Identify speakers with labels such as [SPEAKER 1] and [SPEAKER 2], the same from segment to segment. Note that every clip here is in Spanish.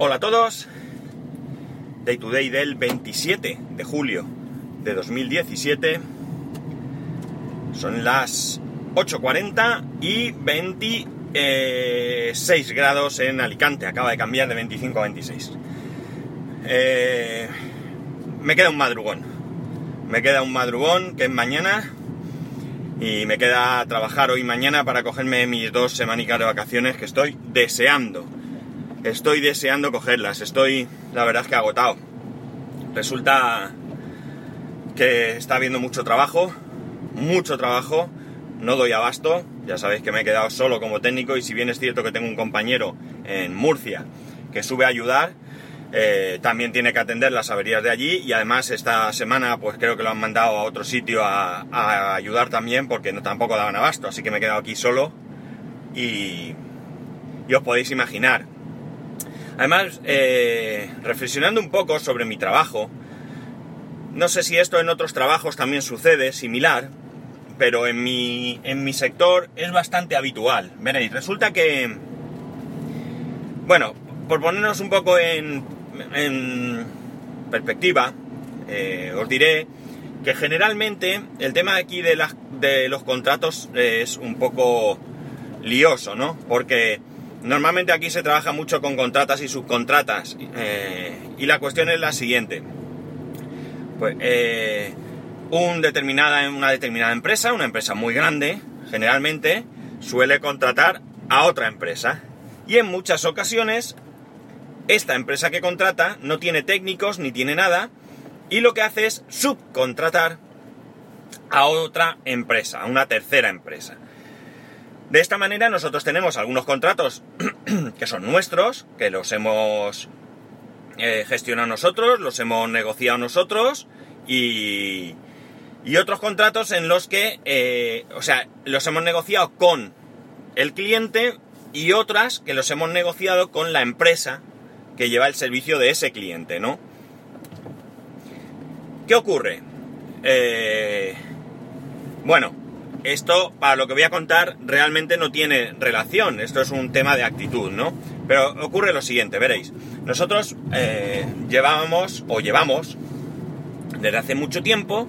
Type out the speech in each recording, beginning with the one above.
[SPEAKER 1] Hola a todos. Day to day del 27 de julio de 2017. Son las 8.40 y 26 grados en Alicante. Acaba de cambiar de 25 a 26. Eh, me queda un madrugón. Me queda un madrugón que es mañana. Y me queda trabajar hoy y mañana para cogerme mis dos semanicas de vacaciones que estoy deseando. Estoy deseando cogerlas. Estoy, la verdad es que agotado. Resulta que está habiendo mucho trabajo. Mucho trabajo. No doy abasto. Ya sabéis que me he quedado solo como técnico y si bien es cierto que tengo un compañero en Murcia que sube a ayudar, eh, también tiene que atender las averías de allí y además esta semana pues creo que lo han mandado a otro sitio a, ayudar también porque no, tampoco daban abasto, así que me he quedado aquí solo y, y os podéis imaginar. Además, eh, reflexionando un poco sobre mi trabajo, no sé si esto en otros trabajos también sucede, similar, pero en mi, en mi sector es bastante habitual. Veréis, resulta que, bueno, por ponernos un poco en, en perspectiva, eh, os diré que generalmente el tema aquí de, de los contratos es un poco lioso, ¿no? Porque normalmente aquí se trabaja mucho con contratas y subcontratas. Eh, y la cuestión es la siguiente. Pues eh, un determinada, una determinada empresa, una empresa muy grande, generalmente suele contratar a otra empresa. Y en muchas ocasiones esta empresa que contrata no tiene técnicos ni tiene nada y lo que hace es subcontratar a otra empresa, a una tercera empresa. De esta manera nosotros tenemos algunos contratos que son nuestros, que los hemos eh, gestionado nosotros, los hemos negociado nosotros y, y otros contratos en los que, eh, o sea, los hemos negociado con el cliente y otras que los hemos negociado con la empresa que lleva el servicio de ese cliente, ¿no? ¿Qué ocurre? Eh, bueno, esto para lo que voy a contar realmente no tiene relación, esto es un tema de actitud, ¿no? Pero ocurre lo siguiente, veréis, nosotros eh, llevábamos o llevamos desde hace mucho tiempo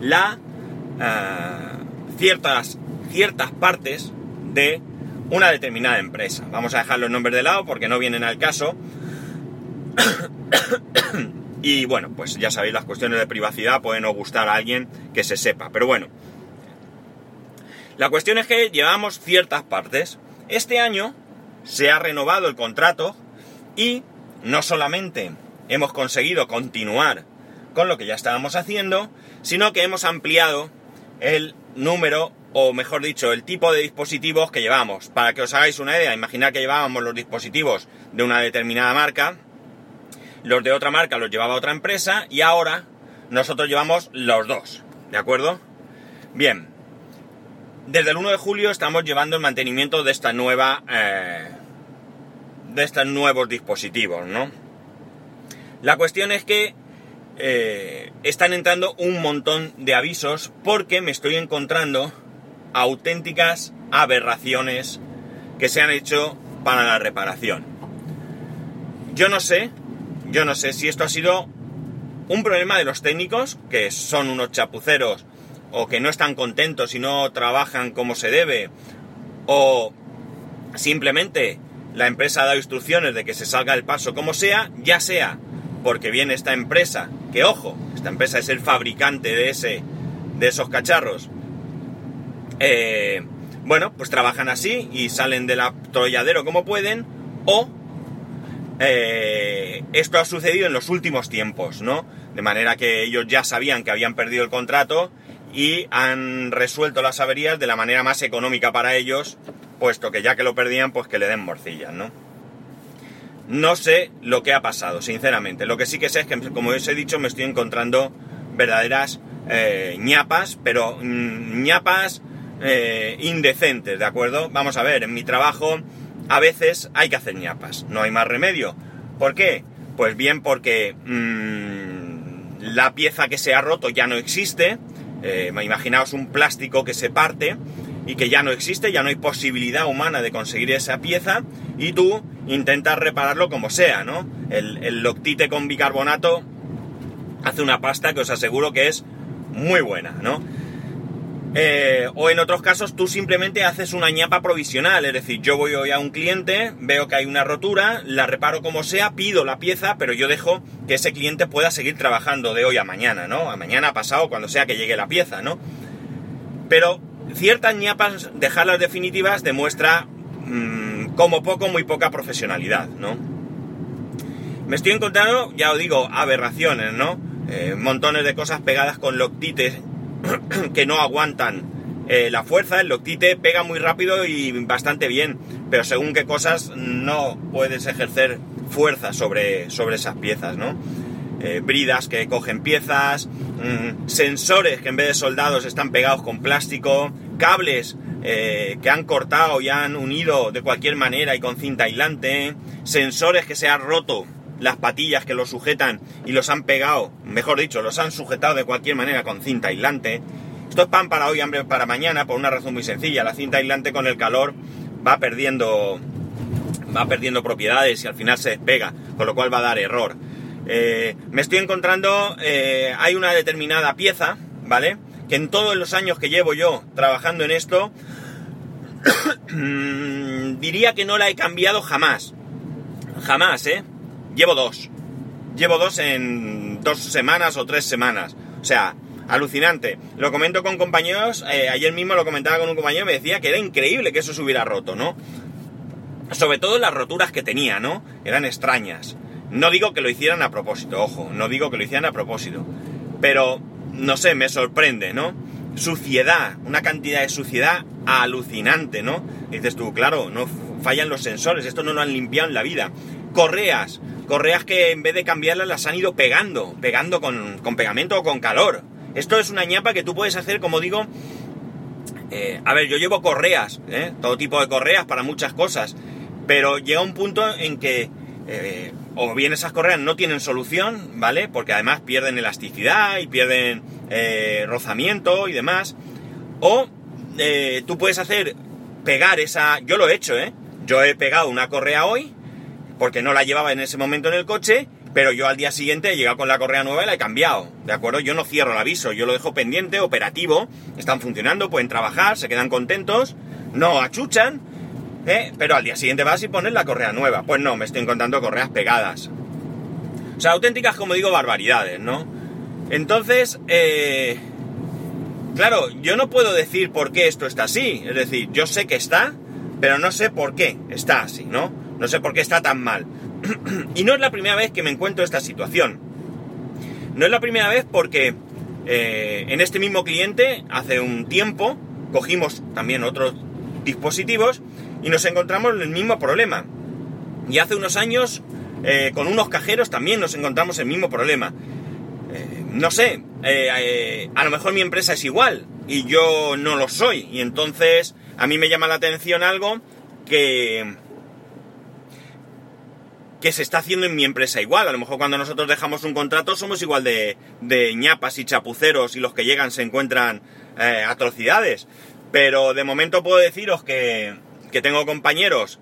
[SPEAKER 1] la eh, ciertas, ciertas partes de una determinada empresa. Vamos a dejar los nombres de lado porque no vienen al caso, y bueno, pues ya sabéis, las cuestiones de privacidad pueden no gustar a alguien que se sepa. Pero bueno, la cuestión es que llevamos ciertas partes. Este año se ha renovado el contrato y no solamente hemos conseguido continuar con lo que ya estábamos haciendo, sino que hemos ampliado el número, o mejor dicho, el tipo de dispositivos que llevamos. Para que os hagáis una idea, imaginar que llevábamos los dispositivos de una determinada marca, los de otra marca los llevaba otra empresa y ahora nosotros llevamos los dos, ¿de acuerdo? Bien, desde el 1 de julio estamos llevando el mantenimiento de esta nueva, eh, de estos nuevos dispositivos, ¿no? La cuestión es que eh, están entrando un montón de avisos porque me estoy encontrando auténticas aberraciones que se han hecho para la reparación. Yo no sé yo no sé si esto ha sido un problema de los técnicos, que son unos chapuceros, o que no están contentos y no trabajan como se debe, o simplemente la empresa ha dado instrucciones de que se salga el paso como sea, ya sea porque viene esta empresa, que ojo, esta empresa es el fabricante de, ese, de esos cacharros, eh, bueno, pues trabajan así y salen del atolladero como pueden, o eh, esto ha sucedido en los últimos tiempos, ¿no? De manera que ellos ya sabían que habían perdido el contrato y han resuelto las averías de la manera más económica para ellos, puesto que ya que lo perdían, pues que le den morcillas, ¿no? No sé lo que ha pasado, sinceramente. Lo que sí que sé es que, como os he dicho, me estoy encontrando verdaderas eh, ñapas, pero mm, ñapas eh, indecentes, ¿de acuerdo? Vamos a ver, en mi trabajo a veces hay que hacer ñapas, no hay más remedio. ¿Por qué? Pues bien porque mmm, la pieza que se ha roto ya no existe, eh, imaginaos un plástico que se parte y que ya no existe, ya no hay posibilidad humana de conseguir esa pieza y tú intentas repararlo como sea, ¿no? El, el loctite con bicarbonato hace una pasta que os aseguro que es muy buena, ¿no? Eh, o en otros casos tú simplemente haces una ñapa provisional, es decir, yo voy hoy a un cliente, veo que hay una rotura, la reparo como sea, pido la pieza, pero yo dejo que ese cliente pueda seguir trabajando de hoy a mañana, ¿no? A mañana, pasado, cuando sea que llegue la pieza, ¿no? Pero ciertas ñapas, dejarlas definitivas, demuestra mmm, como poco, muy poca profesionalidad, ¿no? Me estoy encontrando, ya os digo, aberraciones, ¿no? Eh, montones de cosas pegadas con loctites que no aguantan eh, la fuerza, el loctite pega muy rápido y bastante bien, pero según qué cosas no puedes ejercer fuerza sobre, sobre esas piezas, ¿no? Eh, bridas que cogen piezas, mmm, sensores que en vez de soldados están pegados con plástico, cables eh, que han cortado y han unido de cualquier manera y con cinta aislante, sensores que se han roto las patillas que los sujetan y los han pegado, mejor dicho, los han sujetado de cualquier manera con cinta aislante. Esto es pan para hoy, hambre para mañana, por una razón muy sencilla. La cinta aislante con el calor va perdiendo, va perdiendo propiedades y al final se despega, con lo cual va a dar error. Eh, me estoy encontrando, eh, hay una determinada pieza, ¿vale? Que en todos los años que llevo yo trabajando en esto, diría que no la he cambiado jamás. Jamás, ¿eh? Llevo dos. Llevo dos en dos semanas o tres semanas. O sea, alucinante. Lo comento con compañeros, eh, ayer mismo lo comentaba con un compañero y me decía que era increíble que eso se hubiera roto, ¿no? Sobre todo las roturas que tenía, ¿no? Eran extrañas. No digo que lo hicieran a propósito, ojo, no digo que lo hicieran a propósito. Pero, no sé, me sorprende, ¿no? Suciedad, una cantidad de suciedad alucinante, ¿no? dices tú, claro, no fallan los sensores, esto no lo han limpiado en la vida. Correas, correas que en vez de cambiarlas las han ido pegando, pegando con, con pegamento o con calor. Esto es una ñapa que tú puedes hacer, como digo, eh, a ver, yo llevo correas, ¿eh? todo tipo de correas para muchas cosas, pero llega un punto en que eh, o bien esas correas no tienen solución, ¿vale? Porque además pierden elasticidad y pierden eh, rozamiento y demás, o tú puedes hacer pegar esa, yo lo he hecho, ¿eh? Yo he pegado una correa hoy, porque no la llevaba en ese momento en el coche, pero yo al día siguiente he llegado con la correa nueva y la he cambiado, ¿de acuerdo? Yo no cierro el aviso, yo lo dejo pendiente, operativo, están funcionando, pueden trabajar, se quedan contentos, no achuchan, ¿eh? pero al día siguiente vas y pones la correa nueva. Pues no, me estoy encontrando correas pegadas. O sea, auténticas, como digo, barbaridades, ¿no? Entonces, eh, claro, yo no puedo decir por qué esto está así, es decir, yo sé que está, pero no sé por qué está así, ¿no? No sé por qué está tan mal. y no es la primera vez que me encuentro esta situación. No es la primera vez porque eh, en este mismo cliente, hace un tiempo, cogimos también otros dispositivos y nos encontramos el mismo problema. Y hace unos años, eh, con unos cajeros también nos encontramos el mismo problema. Eh, no sé, a lo mejor mi empresa es igual y yo no lo soy. Y entonces a mí me llama la atención algo que que se está haciendo en mi empresa igual. A lo mejor cuando nosotros dejamos un contrato somos igual de, de ñapas y chapuceros y los que llegan se encuentran eh, atrocidades. Pero de momento puedo deciros que, que tengo compañeros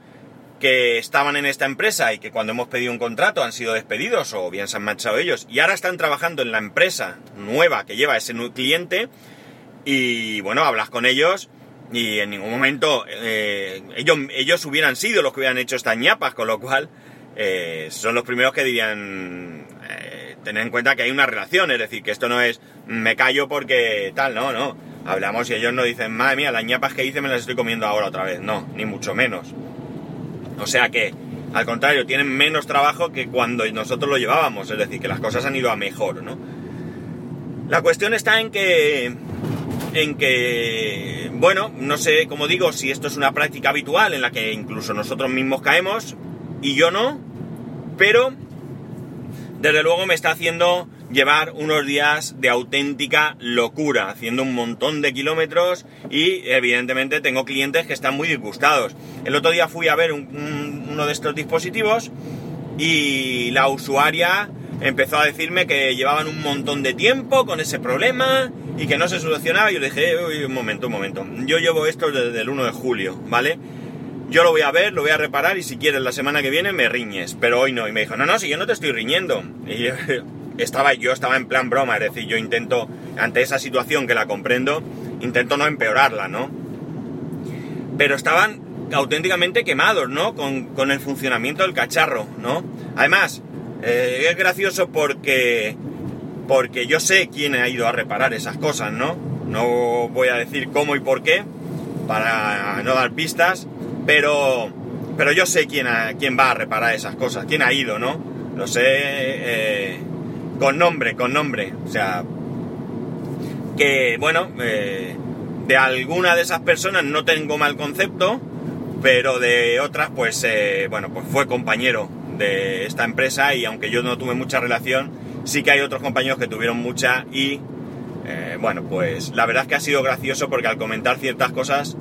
[SPEAKER 1] que estaban en esta empresa y que cuando hemos pedido un contrato han sido despedidos o bien se han marchado ellos y ahora están trabajando en la empresa nueva que lleva ese cliente y bueno, hablas con ellos y en ningún momento eh, ellos, ellos hubieran sido los que hubieran hecho estas ñapas, con lo cual eh, son los primeros que dirían eh, tener en cuenta que hay una relación, es decir, que esto no es me callo porque tal, no, no. Hablamos y ellos no dicen, madre mía, las ñapas que hice me las estoy comiendo ahora otra vez. No, ni mucho menos. O sea que, al contrario, tienen menos trabajo que cuando nosotros lo llevábamos, es decir, que las cosas han ido a mejor, ¿no? La cuestión está en que, en que, bueno, no sé, como digo, si esto es una práctica habitual en la que incluso nosotros mismos caemos y yo no, pero desde luego me está haciendo llevar unos días de auténtica locura, haciendo un montón de kilómetros y evidentemente tengo clientes que están muy disgustados. El otro día fui a ver un, un, uno de estos dispositivos y la usuaria empezó a decirme que llevaban un montón de tiempo con ese problema y que no se solucionaba. Yo le dije, uy, un momento, un momento. Yo llevo esto desde el 1 de julio, ¿vale? Yo lo voy a ver, lo voy a reparar y si quieres la semana que viene me riñes, pero hoy no. Y me dijo, no, no, si yo no te estoy riñendo. Y yo estaba, yo estaba en plan broma, es decir, yo intento, ante esa situación que la comprendo, intento no empeorarla, ¿no? Pero estaban auténticamente quemados, ¿no? Con, el funcionamiento del cacharro, ¿no? Además, eh, es gracioso porque, porque yo sé quién ha ido a reparar esas cosas, ¿no? No voy a decir cómo y por qué, para no dar pistas, pero, pero yo sé quién, quién va a reparar esas cosas, quién ha ido, ¿no? Lo sé eh, con nombre, con nombre. O sea, que bueno, eh, de alguna de esas personas no tengo mal concepto, pero de otras, pues eh, bueno, pues fue compañero de esta empresa y aunque yo no tuve mucha relación, sí que hay otros compañeros que tuvieron mucha y bueno, pues la verdad es que ha sido gracioso porque al comentar ciertas cosas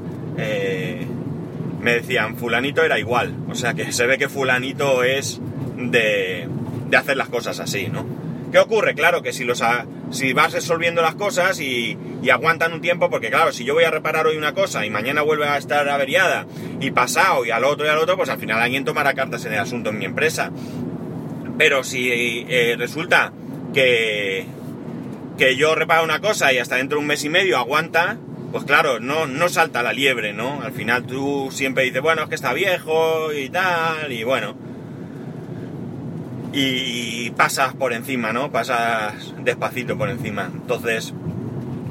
[SPEAKER 1] me decían, fulanito era igual. O sea que se ve que fulanito es de, de hacer las cosas así, ¿no? ¿Qué ocurre? Claro que si, los si vas resolviendo las cosas y, y, aguantan un tiempo, porque claro, si yo voy a reparar hoy una cosa y mañana vuelve a estar averiada y pasado y al otro y al otro, pues al final alguien tomará cartas en el asunto en mi empresa. Pero si eh, resulta que, que yo reparo una cosa y hasta dentro de un mes y medio aguanta, pues claro, no, no salta la liebre, ¿no? Al final tú siempre dices, bueno, es que está viejo y tal, y bueno. Y pasas por encima, ¿no? Pasas despacito por encima. Entonces,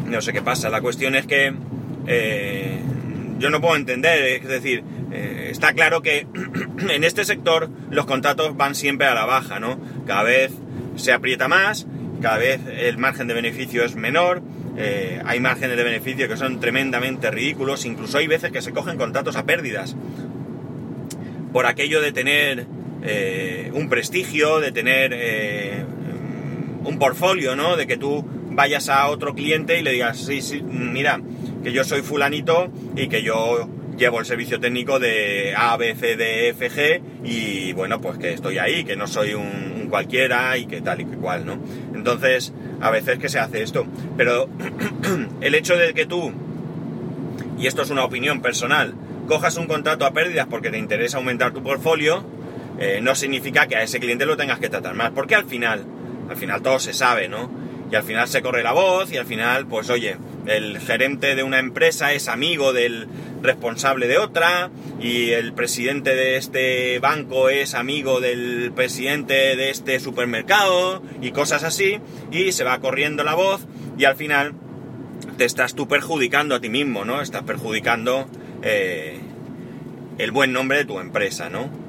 [SPEAKER 1] no sé qué pasa. La cuestión es que eh, yo no puedo entender, es decir, eh, está claro que en este sector los contratos van siempre a la baja, ¿no? Cada vez se aprieta más, cada vez el margen de beneficio es menor, eh, hay márgenes de beneficio que son tremendamente ridículos, incluso hay veces que se cogen contratos a pérdidas. Por aquello de tener eh, un prestigio, de tener eh, un portfolio, ¿no? De que tú vayas a otro cliente y le digas, sí, sí, mira, que yo soy fulanito y que yo llevo el servicio técnico de A, B, C, D, F, G y bueno, pues que estoy ahí, que no soy un, cualquiera y que tal y que cual, ¿no? Entonces, a veces que se hace esto. Pero el hecho de que tú, y esto es una opinión personal, cojas un contrato a pérdidas porque te interesa aumentar tu portfolio, eh, no significa que a ese cliente lo tengas que tratar más. Porque al final, al final todo se sabe, ¿no? Y al final se corre la voz y al final, pues oye, el gerente de una empresa es amigo del responsable de otra y el presidente de este banco es amigo del presidente de este supermercado y cosas así y se va corriendo la voz y al final te estás tú perjudicando a ti mismo, ¿no? Estás perjudicando eh, el buen nombre de tu empresa, ¿no?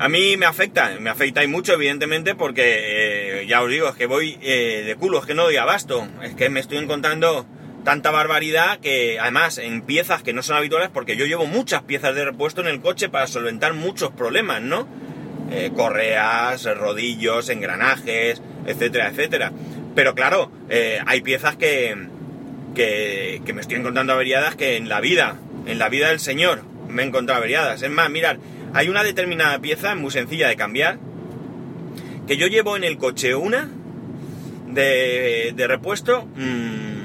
[SPEAKER 1] A mí me afecta, me afecta y mucho, evidentemente, porque eh, ya os digo, es que voy eh, de culo, es que no doy abasto, es que me estoy encontrando tanta barbaridad que además en piezas que no son habituales, porque yo llevo muchas piezas de repuesto en el coche para solventar muchos problemas, ¿no? Eh, correas, rodillos, engranajes, etcétera, etcétera. Pero claro, hay piezas que, que, que me estoy encontrando averiadas que en la vida, en la vida del Señor, me he encontrado averiadas. Es más, mirad, hay una determinada pieza muy sencilla de cambiar, que yo llevo en el coche una de, repuesto, mmm,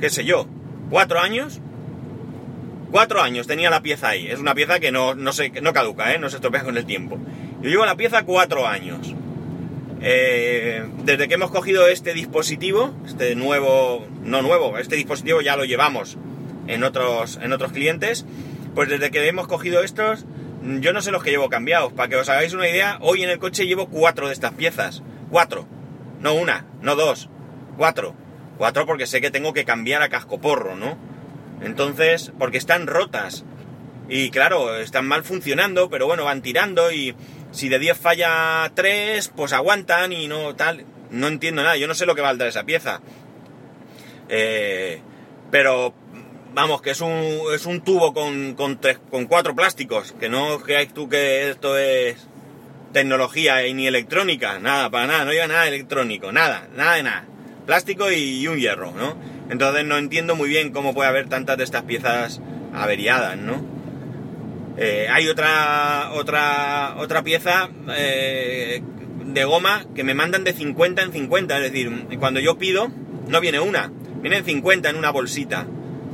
[SPEAKER 1] qué sé yo, cuatro años. Cuatro años tenía la pieza ahí. Es una pieza que no, no, se, no caduca, ¿eh? no se estropea con el tiempo. Yo llevo la pieza cuatro años. Eh, desde que hemos cogido este dispositivo, este nuevo, no nuevo, este dispositivo ya lo llevamos en otros, en otros clientes pues desde que hemos cogido estos, yo no sé los que llevo cambiados. Para que os hagáis una idea, hoy en el coche llevo cuatro de estas piezas. Cuatro. No una, no dos. Cuatro. Cuatro porque sé que tengo que cambiar a cascoporro, ¿no? Entonces, porque están rotas. Y claro, están mal funcionando, pero bueno, van tirando y si de 10 falla 3, pues aguantan y no tal. No entiendo nada, yo no sé lo que va a dar esa pieza. Eh, pero vamos, que es un, es un tubo con, con, con cuatro plásticos, que no creáis tú que esto es tecnología y ni electrónica, nada, para nada, no lleva nada electrónico, nada, nada de nada. Plástico y, un hierro, ¿no? Entonces no entiendo muy bien cómo puede haber tantas de estas piezas averiadas, ¿no? Eh, hay otra, otra, otra pieza, eh, de goma que me mandan de 50 en 50, es decir, cuando yo pido, no viene una, vienen 50 en una bolsita.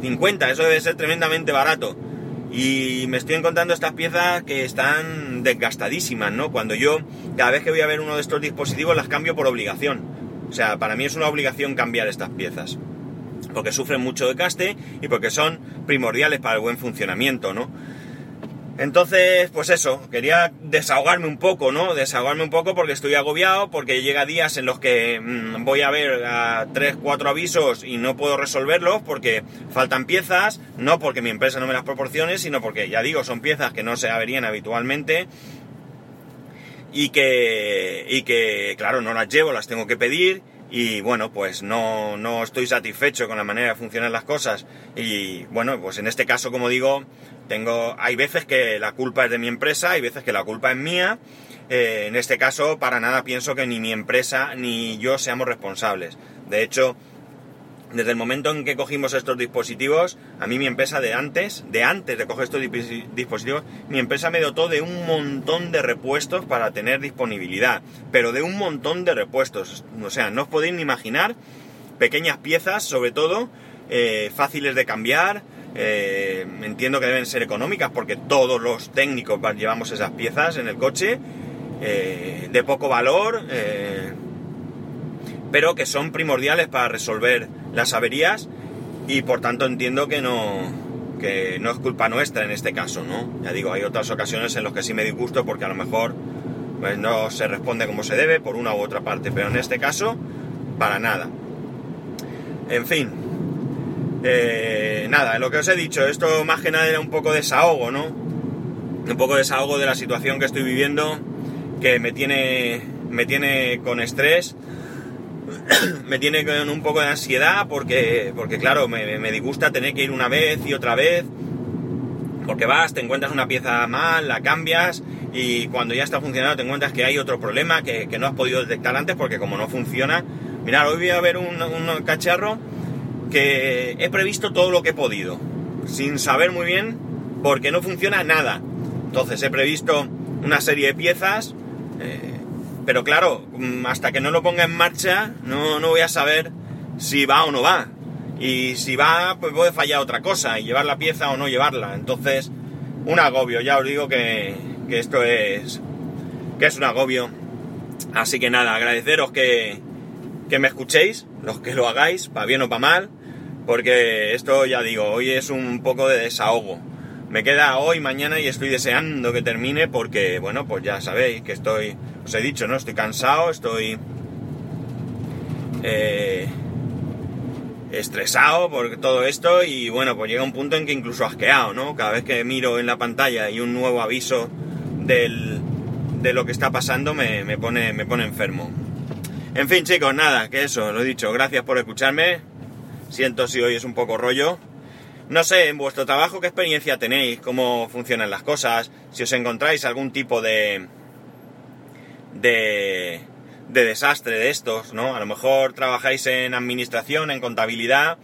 [SPEAKER 1] 50, eso debe ser tremendamente barato. Y me estoy encontrando estas piezas que están desgastadísimas, ¿no? Cuando yo, cada vez que voy a ver uno de estos dispositivos, las cambio por obligación. O sea, para mí es una obligación cambiar estas piezas. Porque sufren mucho de caste y porque son primordiales para el buen funcionamiento, ¿no? Entonces, pues eso, quería desahogarme un poco, ¿no? Desahogarme un poco porque estoy agobiado, porque llega días en los que mmm, voy a ver a 3, 4 avisos y no puedo resolverlos porque faltan piezas, no porque mi empresa no me las proporcione, sino porque, ya digo, son piezas que no se averían habitualmente y que, y que, claro, no las llevo, las tengo que pedir y bueno, pues no, no estoy satisfecho con la manera de funcionar las cosas y bueno, pues en este caso, como digo, tengo, hay veces que la culpa es de mi empresa, hay veces que la culpa es mía. Eh, en este caso, para nada pienso que ni mi empresa ni yo seamos responsables. De hecho, desde el momento en que cogimos estos dispositivos, a mí mi empresa de antes, de antes de coger estos dispositivos, mi empresa me dotó de un montón de repuestos para tener disponibilidad, pero de un montón de repuestos. O sea, no os podéis ni imaginar pequeñas piezas, sobre todo, eh, fáciles de cambiar, eh, entiendo que deben ser económicas porque todos los técnicos llevamos esas piezas en el coche, eh, de poco valor, pero que son primordiales para resolver las averías y por tanto entiendo que no, que no es culpa nuestra en este caso, ¿no? Ya digo, hay otras ocasiones en las que sí me disgusto porque a lo mejor pues, no se responde como se debe por una u otra parte, pero en este caso, para nada. En fin, eh, nada, lo que os he dicho, esto más que nada era un poco de desahogo, ¿no? Un poco de desahogo de la situación que estoy viviendo, que me tiene, me tiene con estrés, me tiene un poco de ansiedad, porque, porque claro, me, disgusta tener que ir una vez y otra vez, porque vas, te encuentras una pieza mal, la cambias y cuando ya está funcionando te encuentras que hay otro problema que, que no has podido detectar antes porque como no funciona, mirad, hoy voy a ver un, un cacharro que he previsto todo lo que he podido, sin saber muy bien porque no funciona nada. Entonces he previsto una serie de piezas, eh, pero claro, hasta que no lo ponga en marcha no, no voy a saber si va o no va. Y si va, pues puede fallar otra cosa, y llevar la pieza o no llevarla. Entonces, un agobio, ya os digo que, que esto es, que es un agobio. Así que nada, agradeceros que, que me escuchéis, los que lo hagáis, para bien o para mal, porque esto ya digo, hoy es un poco de desahogo. Me queda hoy, mañana y estoy deseando que termine porque, bueno, pues ya sabéis que estoy, os he dicho, ¿no? Estoy cansado, estoy eh, estresado por todo esto y, bueno, pues llega un punto en que incluso asqueado, ¿no? Cada vez que miro en la pantalla y un nuevo aviso de lo que está pasando me, me, pone, me pone enfermo. En fin, chicos, nada, que eso, lo he dicho, gracias por escucharme. Siento si hoy es un poco rollo. No sé, en vuestro trabajo, ¿qué experiencia tenéis? ¿Cómo funcionan las cosas? Si os encontráis algún tipo de. De. de desastre de estos, ¿no? A lo mejor trabajáis en administración, en contabilidad,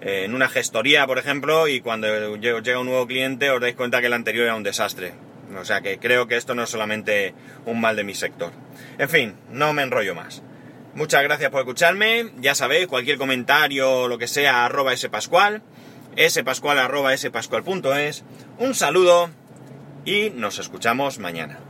[SPEAKER 1] en una gestoría, por ejemplo, y cuando llega un nuevo cliente os dais cuenta que el anterior era un desastre. O sea que creo que esto no es solamente un mal de mi sector. En fin, no me enrollo más. Muchas gracias por escucharme. Ya sabéis, cualquier comentario lo que sea, arroba spascual, spascual arroba spascual.es. Un saludo y nos escuchamos mañana.